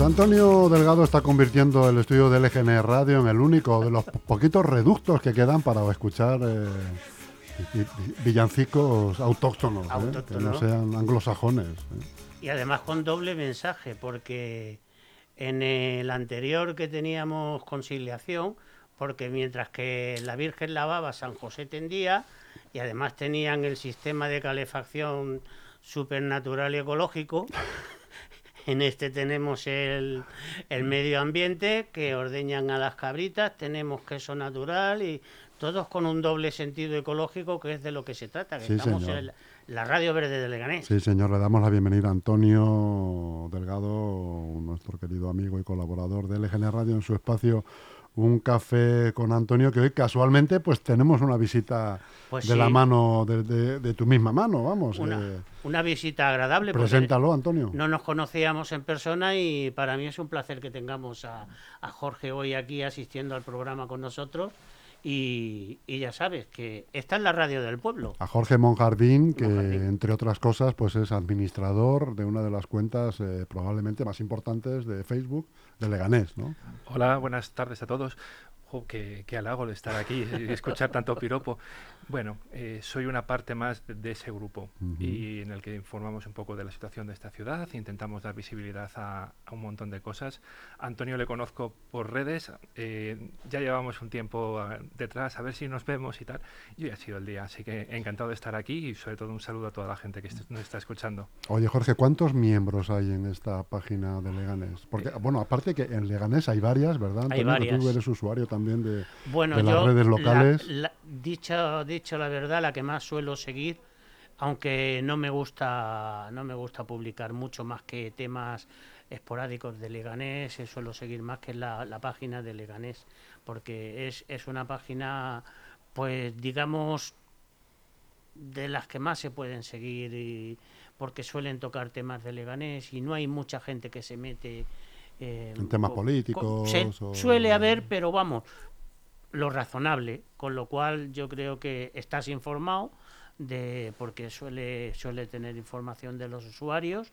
Pues Antonio Delgado está convirtiendo el estudio del LGN Radio en el único de los po- poquitos reductos que quedan para escuchar eh, vi- vi- villancicos autóctonos, ¿eh? que no Autóctonos. sean anglosajones. ¿eh? Y además con doble mensaje, porque en el anterior que teníamos conciliación, porque mientras que la Virgen lavaba, San José tendía, y además tenían el sistema de calefacción supernatural y ecológico, en este tenemos el, el medio ambiente que ordeñan a las cabritas, tenemos queso natural y todos con un doble sentido ecológico que es de lo que se trata, que Sí, estamos señor. en la, la radio verde de Leganés. Sí, señor, le damos la bienvenida a Antonio Delgado, nuestro querido amigo y colaborador de LGN Radio en su espacio Un Café con Antonio, que hoy casualmente pues tenemos una visita Pues de la mano, de, de- de tu misma mano, vamos. Una, eh, una visita agradable. preséntalo, Antonio. No nos conocíamos en persona y para mí es un placer que tengamos a, a Jorge hoy aquí asistiendo al programa con nosotros. Y, y ya sabes que está en la radio del pueblo. A Jorge Monjardín, que Monjardín. entre otras cosas pues es administrador de una de las cuentas eh, probablemente más importantes de Facebook de Leganés, ¿no? Hola, buenas tardes a todos. Jo, qué, qué halago de estar aquí y escuchar tanto piropo. Bueno, eh, soy una parte más de, de ese grupo y en el que informamos un poco de la situación de esta ciudad, intentamos dar visibilidad a, a un montón de cosas. Antonio le conozco por redes, eh, ya llevamos un tiempo detrás, a ver si nos vemos y tal. Y hoy ha sido el día, así que encantado de estar aquí y sobre todo un saludo a toda la gente que est- nos está escuchando. Oye, Jorge, ¿cuántos miembros hay en esta página de Leganés? Porque, bueno, aparte que en Leganés hay varias, ¿verdad? Hay Antonio? Que varias. Tú eres usuario también de, Bueno, de las yo, redes la- locales. la- dicho, dicho la verdad, la que más suelo seguir, aunque no me gusta, no me gusta publicar mucho más que temas esporádicos de Leganés, eh, suelo seguir más que la, la página de Leganés, porque es, es una página, pues digamos, de las que más se pueden seguir y porque suelen tocar temas de Leganés y no hay mucha gente que se mete eh, En temas co- políticos se- o- suele haber, pero vamos, lo razonable, con lo cual yo creo que estás informado de porque suele suele tener información de los usuarios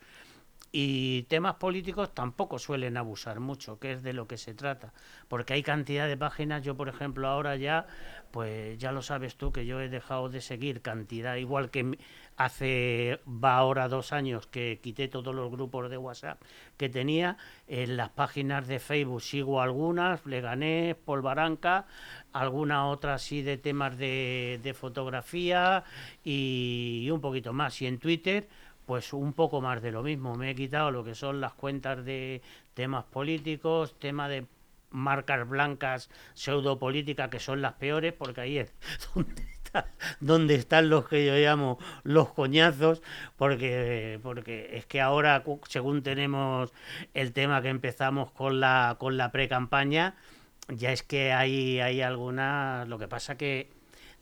y temas políticos tampoco suelen abusar mucho, que es de lo que se trata, porque hay cantidad de páginas, yo por ejemplo ahora ya, pues ya lo sabes tú que yo he dejado de seguir cantidad, igual que hace, va ahora dos años que quité todos los grupos de WhatsApp que tenía, en las páginas de Facebook sigo algunas, Leganés, Polvaranca, alguna otra así de temas de, de fotografía y, y un poquito más, y en Twitter pues un poco más de lo mismo. Me he quitado lo que son las cuentas de temas políticos, tema de marcas blancas, pseudopolítica, que son las peores, porque ahí es donde, está- donde están los que yo llamo los coñazos, porque, porque es que ahora, según tenemos el tema que empezamos con la, con la pre-campaña, ya es que hay, hay algunas, lo que pasa que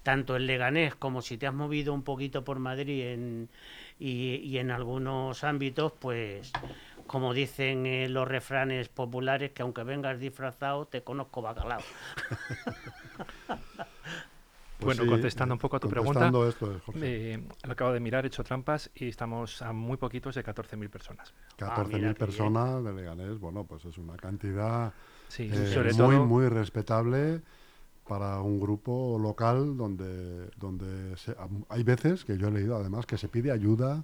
tanto en Leganés como si te has movido un poquito por Madrid en, y, y en algunos ámbitos, pues como dicen eh, los refranes populares, que aunque vengas disfrazado, te conozco bacalao. Pues bueno, sí, contestando un poco a tu pregunta, contestando esto, eh, Jorge. eh, lo acabo de mirar, he hecho trampas y estamos a muy poquitos de 14.000 personas. 14.000 Ah, personas de Leganés, bueno, pues es una cantidad Sí, eh, sobre muy, todo. muy respetable para un grupo local donde, donde se- hay veces que yo he leído además que se pide ayuda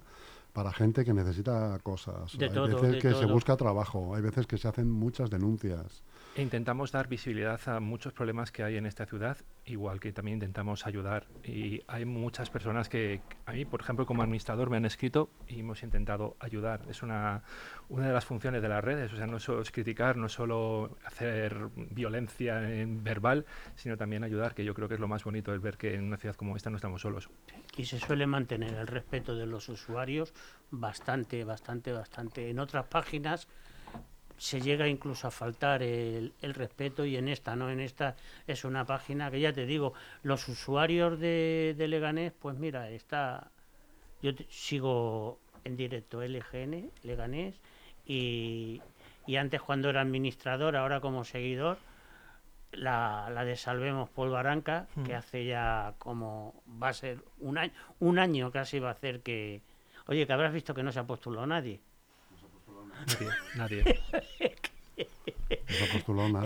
para gente que necesita cosas. De hay todo, veces que se busca trabajo, hay veces que se hacen muchas denuncias. Intentamos dar visibilidad a muchos problemas que hay en esta ciudad, igual que también intentamos ayudar. Y hay muchas personas que a mí, por ejemplo, como administrador me han escrito y hemos intentado ayudar. Es una, una de las funciones de las redes, o sea, no solo es criticar, no solo hacer violencia en verbal, sino también ayudar, que yo creo que es lo más bonito, el ver que en una ciudad como esta no estamos solos. Y se suele mantener el respeto de los usuarios bastante, bastante, bastante. En otras páginas se llega incluso a faltar el, el, respeto y en esta no en esta es una página que ya te digo los usuarios de, de Leganés pues mira está yo te, sigo en directo LGN Leganés y, y, antes cuando era administrador ahora como seguidor la, la de Salvemos Paul Baranca mm. que hace ya como va a ser un año un año casi va a hacer que oye que habrás visto que no se ha postulado nadie Nadie. nadie.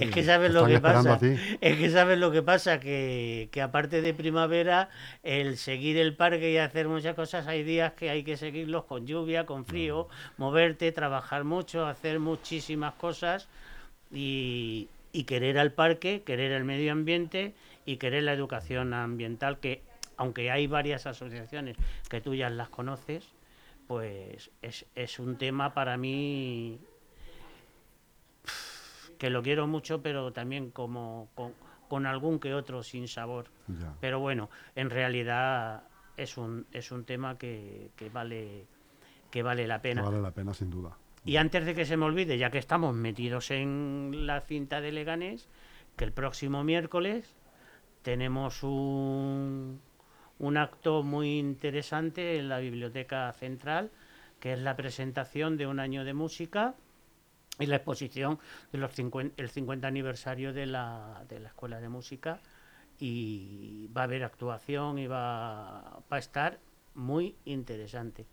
Es que sabes lo que pasa. Es que sabes lo que pasa, que, que, aparte de primavera, el seguir el parque y hacer muchas cosas, hay días que hay que seguirlos con lluvia, con frío, moverte, trabajar mucho, hacer muchísimas cosas y, y querer al parque, querer el medio ambiente y querer la educación ambiental, que aunque hay varias asociaciones que tú ya las conoces, pues es, es un tema para mí que lo quiero mucho, pero también como con, con algún que otro sin sabor. Ya. Pero bueno, en realidad es un, es un tema que, que, vale, que vale la pena. Vale la pena, sin duda. Y antes de que se me olvide, ya que estamos metidos en la cinta de Leganés, que el próximo miércoles tenemos un, un acto muy interesante en la Biblioteca Central, que es la presentación de un año de música y la exposición del de 50, el 50 aniversario de la, de la Escuela de Música y va a haber actuación y va, va a estar muy interesante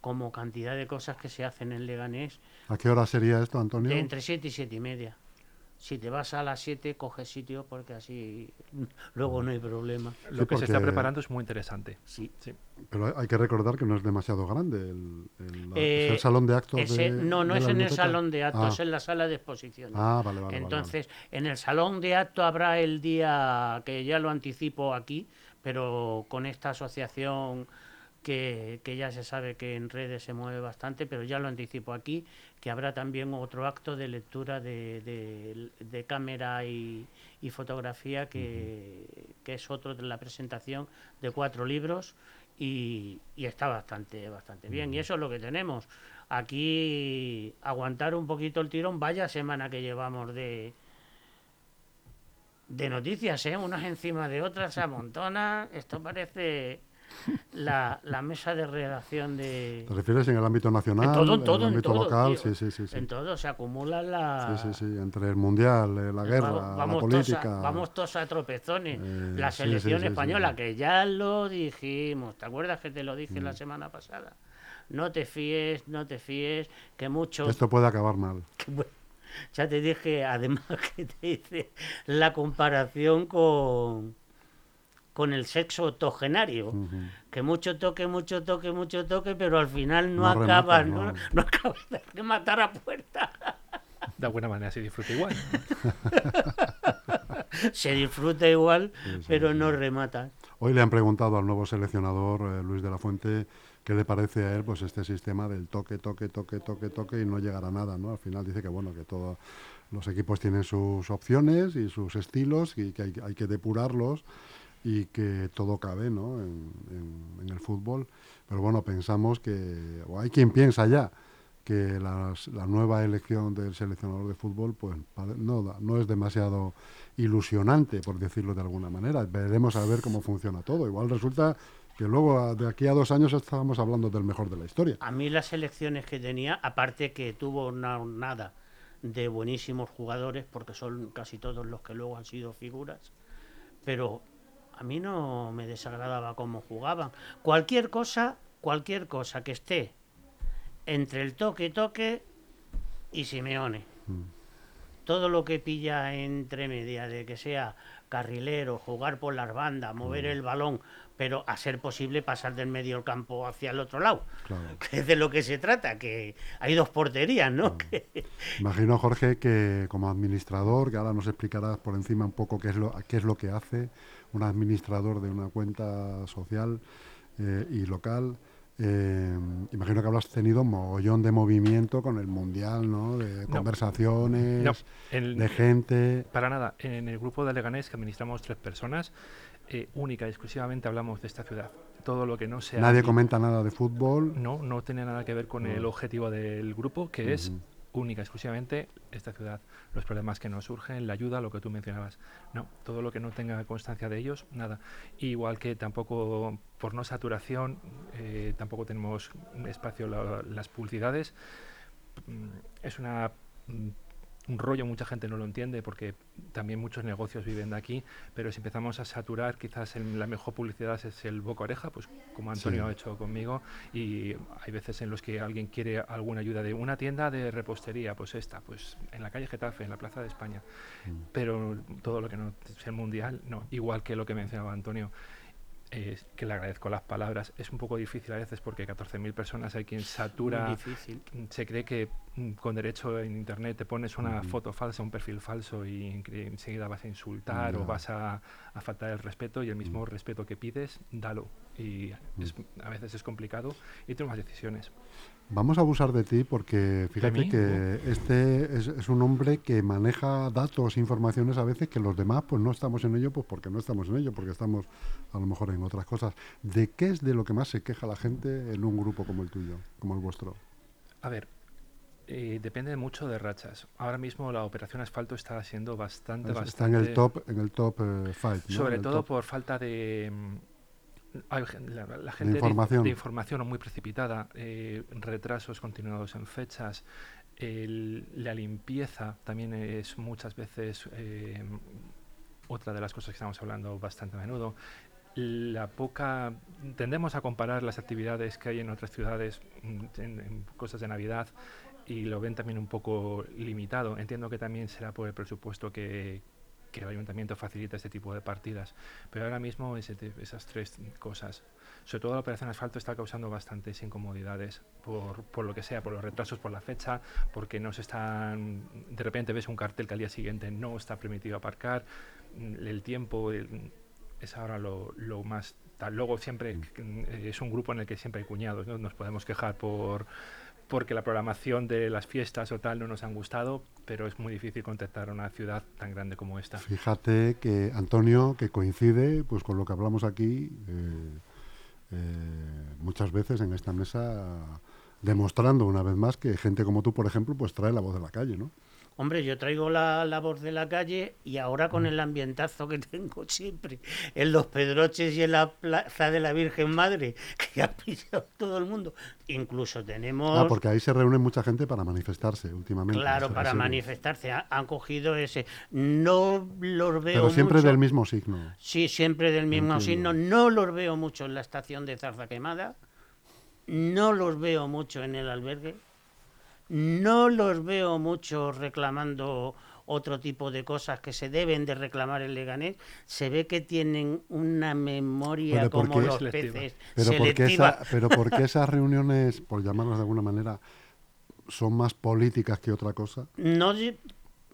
como cantidad de cosas que se hacen en Leganés. ¿A qué hora sería esto, Antonio? De entre 7 y 7 y media. Si te vas a las 7, coges sitio porque así luego no hay problema. Lo Sí, que se está preparando es muy interesante. Sí. Sí. Pero hay que recordar que no es demasiado grande el, el- la- Eh, es el salón de actos Ese- de no, no de es en el salón de actos, Ah. es en la sala de exposiciones. Ah, vale, vale, vale, Entonces, en el salón de actos habrá el día, que ya lo anticipo aquí, pero con esta asociación que, que ya se sabe que en redes se mueve bastante, pero ya lo anticipo aquí, que habrá también otro acto de lectura de, de- de cámara y, y fotografía, que, que es otro de la presentación de cuatro libros y, y está bastante, bastante bien. Y eso es lo que tenemos. Aquí aguantar un poquito el tirón, vaya semana que llevamos de, de noticias, ¿eh? unas encima de otras, se amontona. Esto parece la, la mesa de redacción de... ¿Te refieres en el ámbito nacional? En todo, en todo, el en ámbito todo, local? Sí, sí, sí. sí. En todo se acumula la... Sí, sí, sí, entre el mundial, eh, la guerra, Va- la vamos política. Todos a, vamos todos a tropezones. Eh, la selección sí, sí, española, que ya lo dijimos. ¿Te acuerdas que te lo dije la Mm. semana pasada? No te fíes, no te fíes, que mucho... Esto puede acabar mal. que bueno, ya te dije, además que te hice la comparación con, con el sexo octogenario. Ujú. Que mucho toque, mucho toque, mucho toque, pero al final no, No remata, acaba, no. no, no acaba de rematar a puerta. De alguna manera se disfruta igual. Se disfruta igual, Sí, sí, pero sí. no remata. Hoy le han preguntado al nuevo seleccionador, eh, Luis de la Fuente, qué le parece a él pues este sistema del toque, toque, toque, toque, toque y no llegar a nada, ¿no? Al final dice que bueno, que todos los equipos tienen sus opciones y sus estilos y que hay, hay que depurarlos y que todo cabe, ¿no? En, el fútbol. Pero bueno, pensamos que, o hay quien piensa ya, que las- la nueva elección del seleccionador de fútbol pues no, no es demasiado ilusionante, por decirlo de alguna manera. Veremos a ver cómo funciona todo. Igual resulta que luego, de aquí a dos años, estábamos hablando del mejor de la historia. A mí las elecciones que tenía, aparte que tuvo una nada de buenísimos jugadores, porque son casi todos los que luego han sido figuras, pero a mí no me desagradaba cómo jugaban. Cualquier cosa, cualquier cosa que esté entre el toque toque y Simeone. todo lo que pilla entre media de que sea carrilero, jugar por las bandas, mover Mm. el balón, pero a ser posible pasar del medio del campo hacia el otro lado, Claro. que es de lo que se trata, que hay dos porterías, ¿no? Que- Imagino, Jorge, que como administrador, que ahora nos explicarás por encima un poco qué es lo, qué es lo que hace un administrador de una cuenta social eh, y local. eh, imagino que habrás tenido mogollón de movimiento con el mundial, ¿no? De conversaciones, No, de gente. Para nada. En el grupo de Leganés, que administramos tres personas, eh, única y exclusivamente hablamos de esta ciudad. Todo lo que no sea... Nadie aquí- comenta nada de fútbol. No, no tiene nada que ver con el objetivo del grupo, que es. Única exclusivamente esta ciudad. Los problemas que nos surgen, la ayuda, lo que tú mencionabas. No, todo lo que no tenga constancia de ellos, nada. Igual que tampoco, por no saturación, eh, tampoco tenemos espacio la- las publicidades. Mm, Es una mm, un rollo, mucha gente no lo entiende porque también muchos negocios viven de aquí, pero si empezamos a saturar, quizás el- la mejor publicidad es el boca oreja, pues como Antonio Sí. ha hecho conmigo, y hay veces en los que alguien quiere alguna ayuda de una tienda de repostería, pues esta, pues en la calle Getafe, en la Plaza de España, pero todo lo que no sea mundial, no, igual que lo que mencionaba Antonio. Eh, que le agradezco las palabras. Es un poco difícil a veces porque 14.000 personas hay quien satura se cree que mm, con derecho en internet te pones una foto falsa, un perfil falso y enseguida vas a insultar o vas a, a faltar el respeto y el mismo respeto que pides, dalo. Y es- a veces es complicado y tomas decisiones. Vamos a abusar de ti porque fíjate que este es, es un hombre que maneja datos, informaciones a veces que los demás pues no estamos en ello, pues porque no estamos en ello, porque estamos a lo mejor en otras cosas. ¿De qué es de lo que más se queja la gente en un grupo como el tuyo, como el vuestro? A ver, eh, depende mucho de rachas. Ahora mismo la operación asfalto está siendo bastante, Es- bastante... Está en el top, en el top 5. Sobre todo por falta de... la, la gente de- información. de información muy precipitada, eh, retrasos continuados en fechas, el- la limpieza también es muchas veces eh, otra de las cosas que estamos hablando bastante a menudo. La poca tendemos a comparar las actividades que hay en otras ciudades mm, en, en cosas de Navidad y lo ven también un poco limitado. Entiendo que también será por el presupuesto que, que el ayuntamiento facilita este tipo de partidas. Pero ahora mismo ese esas tres cosas, sobre todo la operación asfalto está causando bastantes incomodidades por, por lo que sea, por los retrasos por la fecha, porque no se están, de repente ves un cartel que al día siguiente no está permitido aparcar, mm, el tiempo el- es ahora lo, lo más tal. Luego siempre mm, es un grupo en el que siempre hay cuñados, ¿no? nos podemos quejar por porque la programación de las fiestas o tal no nos han gustado, pero es muy difícil contactar a una ciudad tan grande como esta. Fíjate que Antonio, que coincide pues con lo que hablamos aquí eh, eh, muchas veces en esta mesa, demostrando una vez más que gente como tú, por ejemplo, pues trae la voz de la calle, ¿no? Hombre, yo traigo la, la voz de la calle y ahora con el ambientazo que tengo siempre en los Pedroches y en la Plaza de la Virgen Madre, que ha pillado todo el mundo. Incluso tenemos... Ah, porque ahí se reúne mucha gente para manifestarse últimamente. Claro, para manifestarse. Ha- Han cogido ese. No los veo Pero siempre mucho. del mismo signo. Sí, siempre del mismo Entiendo. signo. No los veo mucho en la estación de Zarza Quemada. No los veo mucho en el albergue. No los veo mucho reclamando otro tipo de cosas que se deben de reclamar en Leganés. Se ve que tienen una memoria Pero ¿por como los Selectiva. peces. Pero porque, esa, pero porque esas reuniones, por llamarlas de alguna manera, son más políticas que otra cosa. no,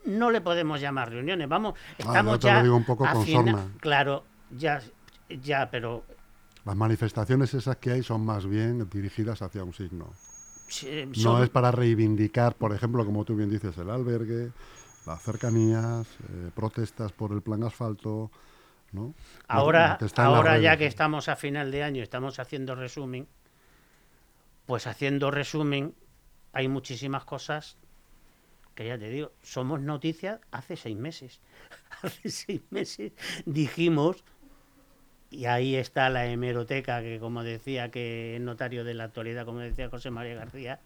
no le podemos llamar reuniones. Vamos, estamos yo te ya. lo digo un poco a con fina- sorna. Claro, ya, ya, pero Las manifestaciones esas que hay son más bien dirigidas hacia un signo. No es para reivindicar, por ejemplo, como tú bien dices, el albergue, las cercanías, eh, protestas por el plan asfalto, ¿no? Ahora, ahora ya que estamos a final de año, estamos haciendo resumen, pues haciendo resumen hay muchísimas cosas que ya te digo, somos noticias hace seis meses. Hace seis meses dijimos, y ahí está la hemeroteca, que como decía que es notario de la actualidad, como decía José María García,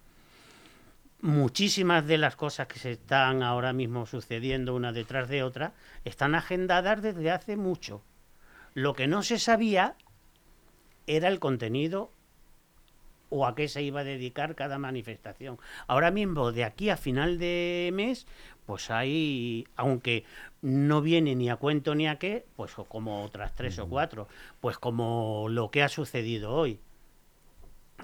muchísimas de las cosas que se están ahora mismo sucediendo una detrás de otra están agendadas desde hace mucho. Lo que no se sabía era el contenido o a qué se iba a dedicar cada manifestación. Ahora mismo, de aquí a final de mes, pues hay, aunque no viene ni a cuento ni a qué, pues como otras tres o cuatro, pues como lo que ha sucedido hoy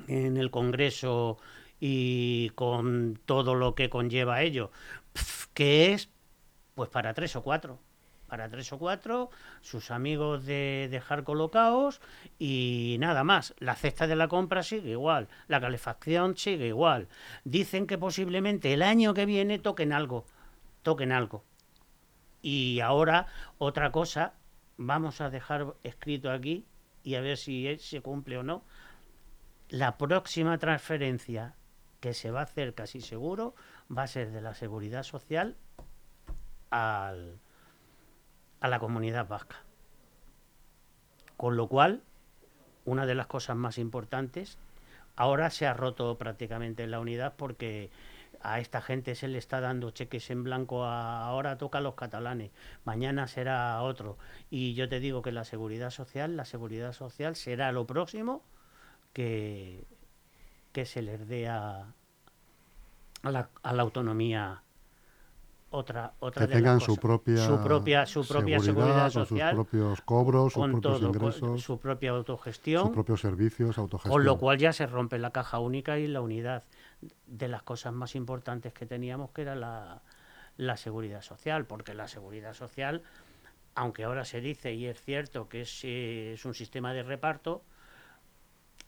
en el Congreso y con todo lo que conlleva ello, que es pues para tres o cuatro para tres o cuatro, sus amigos de dejar colocados y nada más. La cesta de la compra sigue igual, la calefacción sigue igual. Dicen que posiblemente el año que viene toquen algo, toquen algo. Y ahora otra cosa, vamos a dejar escrito aquí y a ver si se cumple o no. La próxima transferencia que se va a hacer casi seguro va a ser de la seguridad social al, a la comunidad vasca. Con lo cual, una de las cosas más importantes, ahora se ha roto prácticamente la unidad porque a esta gente se le está dando cheques en blanco, ahora toca a los catalanes, mañana será otro. Y yo te digo que la seguridad social, la seguridad social será lo próximo que, que se les dé a, la, a la autonomía otra otra que tengan su propia su propia su propia seguridad, social con sus propios cobros sus propios ingresos su propia autogestión sus propios servicios autogestión. con lo cual ya se rompe la caja única y la unidad. De las cosas más importantes que teníamos que era la, la seguridad social porque la seguridad social aunque ahora se dice y es cierto que es, eh, es un sistema de reparto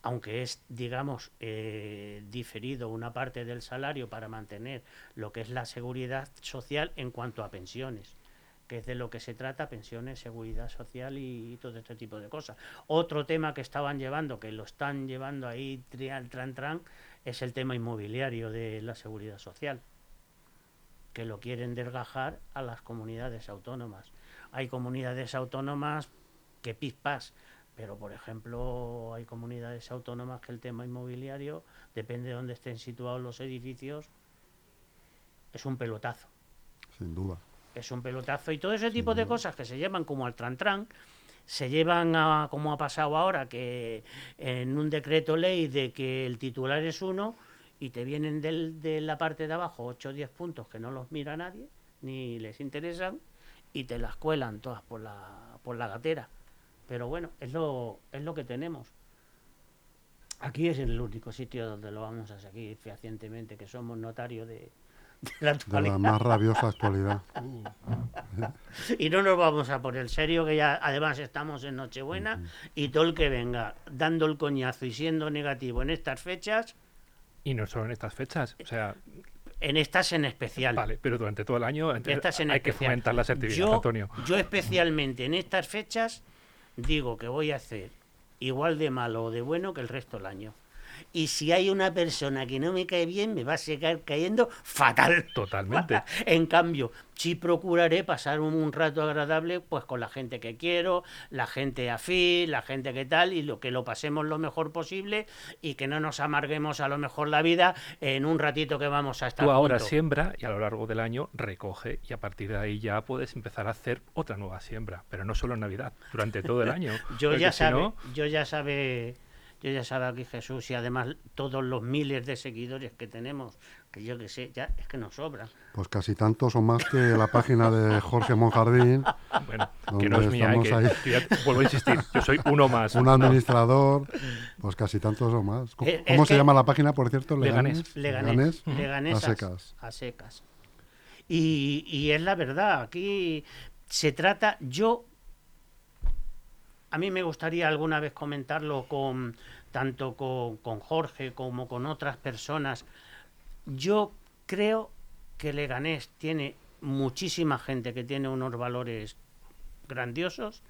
aunque es, digamos, eh, diferido una parte del salario para mantener lo que es la seguridad social en cuanto a pensiones, que es de lo que se trata, pensiones, seguridad social y, todo este tipo de cosas. Otro tema que estaban llevando, que lo están llevando ahí trial, tran, tran, es el tema inmobiliario de la seguridad social, que lo quieren desgajar a las comunidades autónomas. Hay comunidades autónomas que pispas pero, por ejemplo, hay comunidades autónomas que el tema inmobiliario, depende de dónde estén situados los edificios, es un pelotazo. Sin duda. Es un pelotazo. Y todo ese tipo de cosas que se llevan como al tran-tran, se llevan a, como ha pasado ahora, que en un decreto ley de que el titular es uno y te vienen del, de la parte de abajo 8 o 10 puntos que no los mira nadie, ni les interesan, y te las cuelan todas por la, por la gatera. Pero bueno, es lo, es lo que tenemos. Aquí es el único sitio donde lo vamos a seguir fehacientemente, que somos notarios de, la actualidad. De la más rabiosa actualidad. y no nos vamos a poner serio, que ya además estamos en Nochebuena, y todo el que venga dando el coñazo y siendo negativo en estas fechas. Y no solo en estas fechas, o sea. En estas en especial. Vale, pero durante todo el año hay que fomentar la actividades, Antonio. Yo especialmente en estas fechas digo que voy a hacer igual de malo o de bueno que el resto del año. Y si hay una persona que no me cae bien, me va a seguir cayendo fatal. Totalmente. en cambio, sí procuraré pasar un, rato agradable pues con la gente que quiero, la gente afín, la gente que tal, y lo que lo pasemos lo mejor posible y que no nos amarguemos a lo mejor la vida en un ratito que vamos a estar. Tú ahora siembra y a lo largo del año recoge y a partir de ahí ya puedes empezar a hacer otra nueva siembra, pero no solo en Navidad, durante todo el año. yo ya sabe, yo ya sabe yo ya sabe aquí Jesús y además todos los miles de seguidores que tenemos, que yo que sé, ya es que nos sobran. Pues casi tantos o más que la página de Jorge Monjardín. Bueno, que no es mía, que, vuelvo a insistir, yo soy uno más. Un administrador, pues casi tantos o más. ¿Cómo, se llama la página, por cierto? Leganés. Leganés. Leganés, a secas. A secas. Y, y es la verdad, aquí se trata, yo a mí me gustaría alguna vez comentarlo con tanto con, Jorge como con otras personas. Yo creo que Leganés tiene muchísima gente que tiene unos valores grandiosos,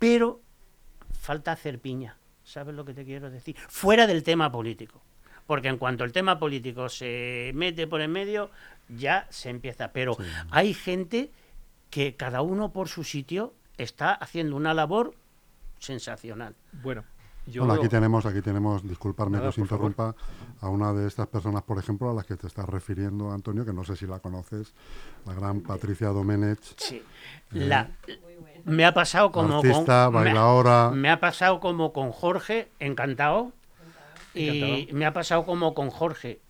pero falta hacer piña. ¿Sabes lo que te quiero decir? Fuera del tema político. Porque en cuanto el tema político se mete por en medio, ya se empieza. Pero hay gente que cada uno por su sitio está haciendo una labor sensacional. Bueno, yo aquí tenemos, aquí tenemos, disculparme que os interrumpa, a una de estas personas, por ejemplo, a las que te estás refiriendo, Antonio, que no sé si la conoces, la gran Patricia Domenech. Sí. Eh, la, me ha pasado como artista, con, bailadora. Me, me, ha pasado como con Jorge, encantado. Y Encantado. me ha pasado como con Jorge.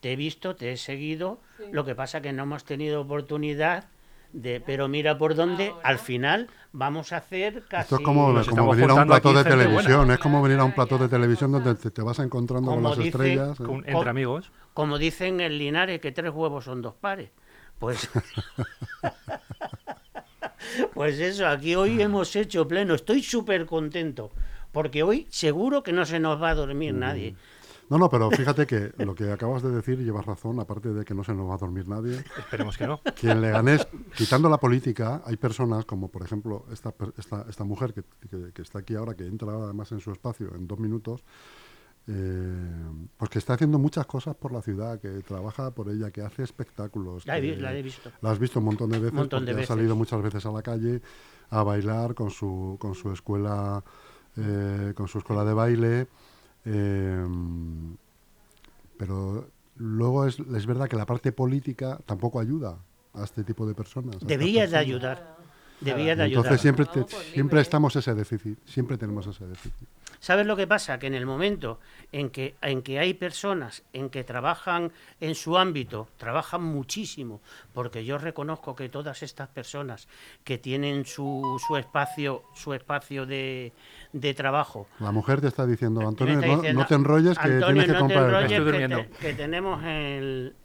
Te he visto, te he seguido. Sí. Lo que pasa que no hemos tenido oportunidad de. Pero mira por dónde, Ahora. al final vamos a hacer casi. Esto es como, Nos como estamos venir a un plató de buena. televisión, es como venir a un plató de televisión donde te, te vas encontrando con las dice- estrellas. ¿eh? Con- entre amigos. Como dicen en Linares, que tres huevos son dos pares. Pues. pues eso, aquí hoy hemos hecho pleno. Estoy súper contento. Porque hoy seguro que no se nos va a dormir nadie. No, no, pero fíjate que lo que acabas de decir llevas razón, aparte de que no se nos va a dormir nadie. Esperemos que no. Que en Leganés, quitando la política, hay personas como, por ejemplo, esta, esta, esta mujer que, que- que está aquí ahora, que entra además en su espacio en dos minutos, eh, pues que está haciendo muchas cosas por la ciudad, que trabaja por ella, que hace espectáculos. La he, la visto. La has visto un montón de veces, Montón de veces. ha salido muchas veces a la calle a bailar con su, con su escuela, eh, con su escuela de baile. eh, pero luego es, es verdad que la parte política tampoco ayuda a este tipo de personas. a estas Debía de ayudar. Debía de ayudar. Entonces siempre, te- siempre estamos ese déficit, siempre tenemos ese déficit. ¿Sabes lo que pasa? Que en el momento en que, en que hay personas en que trabajan en su ámbito, trabajan muchísimo, porque yo reconozco que todas estas personas que tienen su, su espacio, su espacio de, de trabajo, La mujer te está diciendo, me Antonio, está no, diciendo, no te enrolles que Antonio, tienes que no te comprar enrolles, queso". Estoy que, te- durmiendo. que tenemos el,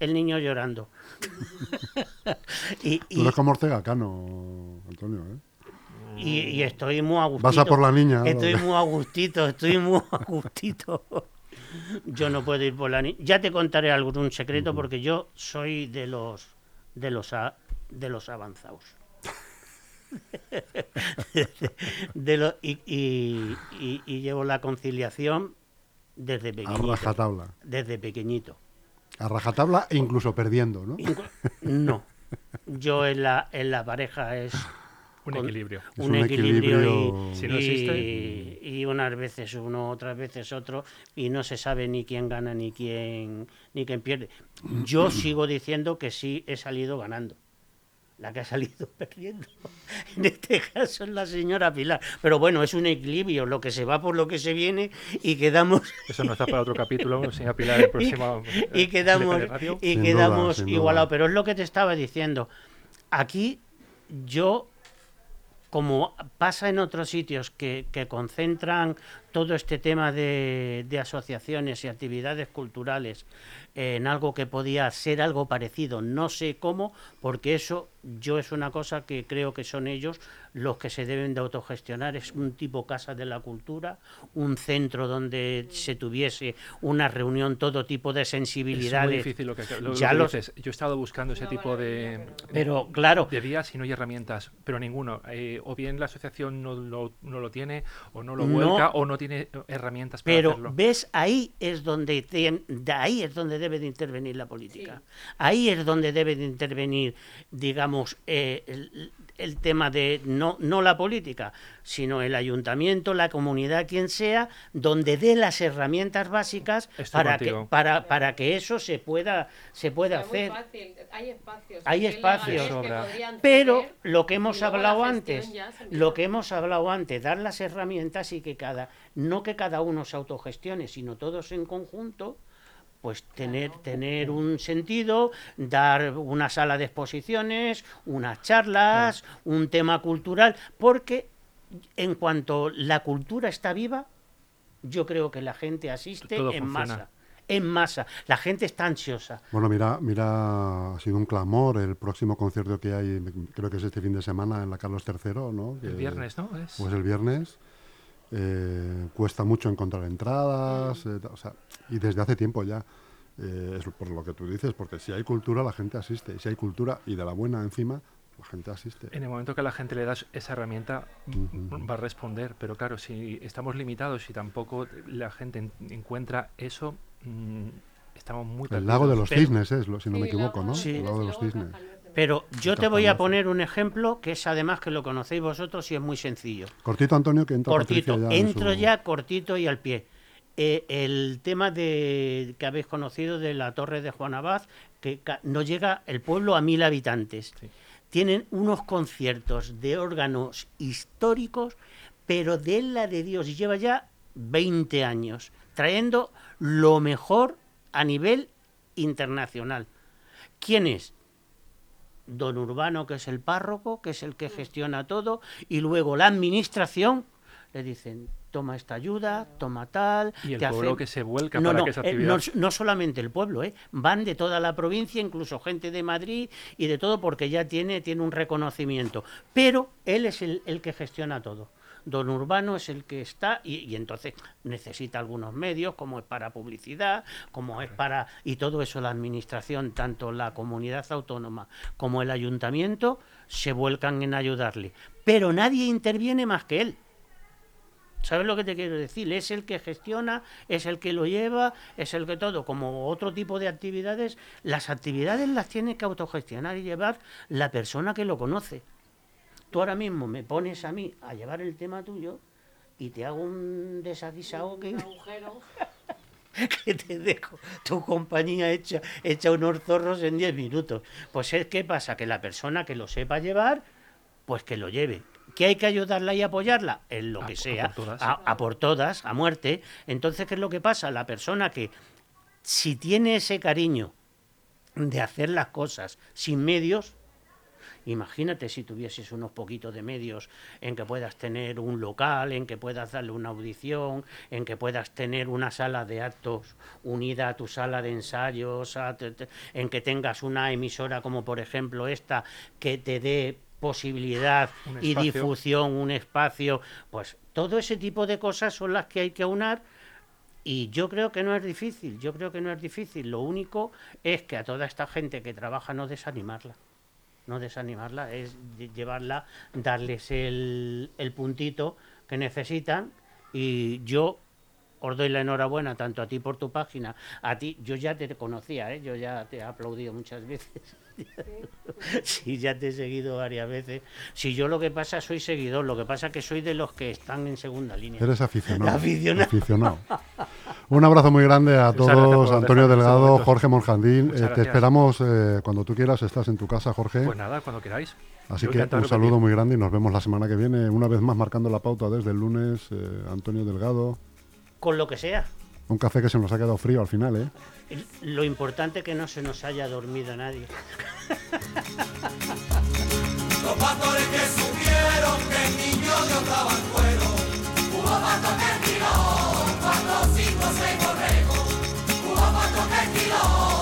el niño llorando. y, Tú y- eres como Ortega Cano, Antonio, ¿eh? Y- y estoy muy a gustito. Vas a por la niña. Estoy muy a gustito, estoy muy a gustito. Yo no puedo ir por la niña. Ya te contaré algún secreto porque yo soy de los de los a- de los avanzados. de lo- y, y- y- y llevo la conciliación desde A pequeñito. rajatabla. Desde pequeñito. A rajatabla e incluso perdiendo, ¿no? No. Yo en la, en la pareja es Un equilibrio. Es un, un equilibrio, equilibrio- y, Si no existe- y- y unas veces uno, otras veces otro, y no se sabe ni quién gana ni quién ni quién pierde. Yo sigo diciendo que sí he salido ganando. La que ha salido perdiendo, en este caso es la señora Pilar. Pero bueno, es un equilibrio, lo que se va por lo que se viene y quedamos Eso no está para otro capítulo, señora Pilar, el próximo. y eh, quedamos Radio. y quedamos duda, duda. pero es lo que te estaba diciendo aquí yo como pasa en otros sitios que, que concentran todo este tema de, de asociaciones y actividades culturales en algo que podía ser algo parecido, no sé cómo, porque eso yo es una cosa que creo que son ellos los que se deben de autogestionar, es un tipo casa de la cultura, un centro donde se tuviese una reunión, todo tipo de Es muy sensibilidades. difícil lo que, lo- lo Ya que lo- dices. Yo he estado buscando ese tipo de, Pero claro, de vías y no hay herramientas, pero ninguno. Eh, o bien la asociación no lo, no lo tiene, o no lo No. vuelca, o no tiene eh, herramientas para Pero hacerlo. ves, ahí es donde ahí es donde debe de intervenir la política. Ahí es donde debe de intervenir, digamos, eh, el, el tema de no, no la política, sino el ayuntamiento, la comunidad, quien sea, donde dé las herramientas básicas Estoy para que, para, para que eso se pueda, se pueda muy hacer. fácil, Hay espacios. Hay espacios. Pero lo que hemos hablado antes, lo que hemos hablado antes, dar las herramientas y que cada, no que cada uno se autogestione, sino todos en conjunto, pues tener, tener un sentido, dar una sala de exposiciones, unas charlas, un tema cultural, porque en cuanto la cultura está viva, yo creo que la gente asiste Todo en funciona. masa. En masa. La gente está ansiosa. Bueno, mira, mira, ha sido un clamor el próximo concierto que hay, creo que es este fin de semana en la Carlos III, ¿no? El Que- viernes, ¿no? Es- Pues el viernes. Eh, cuesta mucho encontrar entradas, eh, o sea, y desde hace tiempo ya. Eh, es por lo que tú dices, porque si hay cultura, la gente asiste. Y si hay cultura, y de la buena encima, la gente asiste. En el momento que la gente le das esa herramienta, va a responder. Pero claro, si estamos limitados y tampoco la gente en- encuentra eso, mm, estamos muy El lago de los Pero- cisnes es, lo- si no me equivoco, ¿no? Sí. El lago de los cisnes. Pero yo te voy a poner un ejemplo que es además que lo conocéis vosotros y es muy sencillo. Cortito, Antonio, que entra Cortito, ya entro su- ya cortito y al pie. Eh, el tema de que habéis conocido de la torre de Juan Abad, que ca- no llega el pueblo a mil habitantes. Sí. Tienen unos conciertos de órganos históricos, pero de la de Dios, y lleva ya 20 años. trayendo lo mejor a nivel internacional. ¿Quién es? Don Urbano, que es el párroco, que es el que gestiona todo, y luego la administración le dicen, toma esta ayuda, toma tal. Y el te pueblo que se vuelca no, para no, que esa eh, actividad... no, no solamente el pueblo, ¿eh? van de toda la provincia, incluso gente de Madrid y de todo, porque ya tiene, tiene un reconocimiento. Pero él es el, el que gestiona todo. Don Urbano es el que está y, y entonces necesita algunos medios, como es para publicidad, como es para... Y todo eso la administración, tanto la comunidad autónoma como el ayuntamiento, se vuelcan en ayudarle. Pero nadie interviene más que él. ¿Sabes lo que te quiero decir? Es el que gestiona, es el que lo lleva, es el que todo. Como otro tipo de actividades, las actividades las tiene que autogestionar y llevar la persona que lo conoce. Tú ahora mismo me pones a mí a llevar el tema tuyo y te hago un desaguisado que, que te dejo tu compañía hecha, hecha unos zorros en 10 minutos. Pues es que pasa que la persona que lo sepa llevar, pues que lo lleve. ¿Que hay que ayudarla y apoyarla? En lo A que por- a sea, por todas. a, a por todas, a muerte. Entonces, ¿qué es lo que pasa? La persona que, si tiene ese cariño de hacer las cosas sin medios, Imagínate si tuvieses unos poquitos de medios en que puedas tener un local, en que puedas darle una audición, en que puedas tener una sala de actos unida a tu sala de ensayos, a te- te- en que tengas una emisora como por ejemplo esta que te dé posibilidad y difusión, un espacio, pues todo ese tipo de cosas son las que hay que aunar y yo creo que no es difícil, yo creo que no es difícil. Lo único es que a toda esta gente que trabaja no desanimarla. No desanimarla, es lle- llevarla, darles el, el puntito que necesitan. Y yo os doy la enhorabuena tanto a ti por tu página, a ti, yo ya te conocía, ¿eh? yo ya te he aplaudido muchas veces. sí, ya te he seguido varias veces. Si yo lo que pasa soy seguidor, lo que pasa que soy de los que están en segunda línea. Eres aficionado. Aficionado. aficionado. Un abrazo muy grande a Muchas todos, Antonio Delgado, momentos. Jorge Monjandín. Eh, te esperamos eh, cuando tú quieras, estás en tu casa, Jorge. Pues nada, cuando queráis. Así Yo que un saludo muy grande y nos vemos la semana que viene, una vez más marcando la pauta desde el lunes. eh, Antonio Delgado. Con lo que sea. Un café que se nos ha quedado frío al final, ¿eh? Lo importante es que no se nos haya dormido nadie. Los pastores que supieron que el niño Dios daba el cuero, hubo pasto que tiró, cuatro, cinco, seis borregos, hubo pasto que tiró.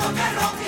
Rock, rock, rock.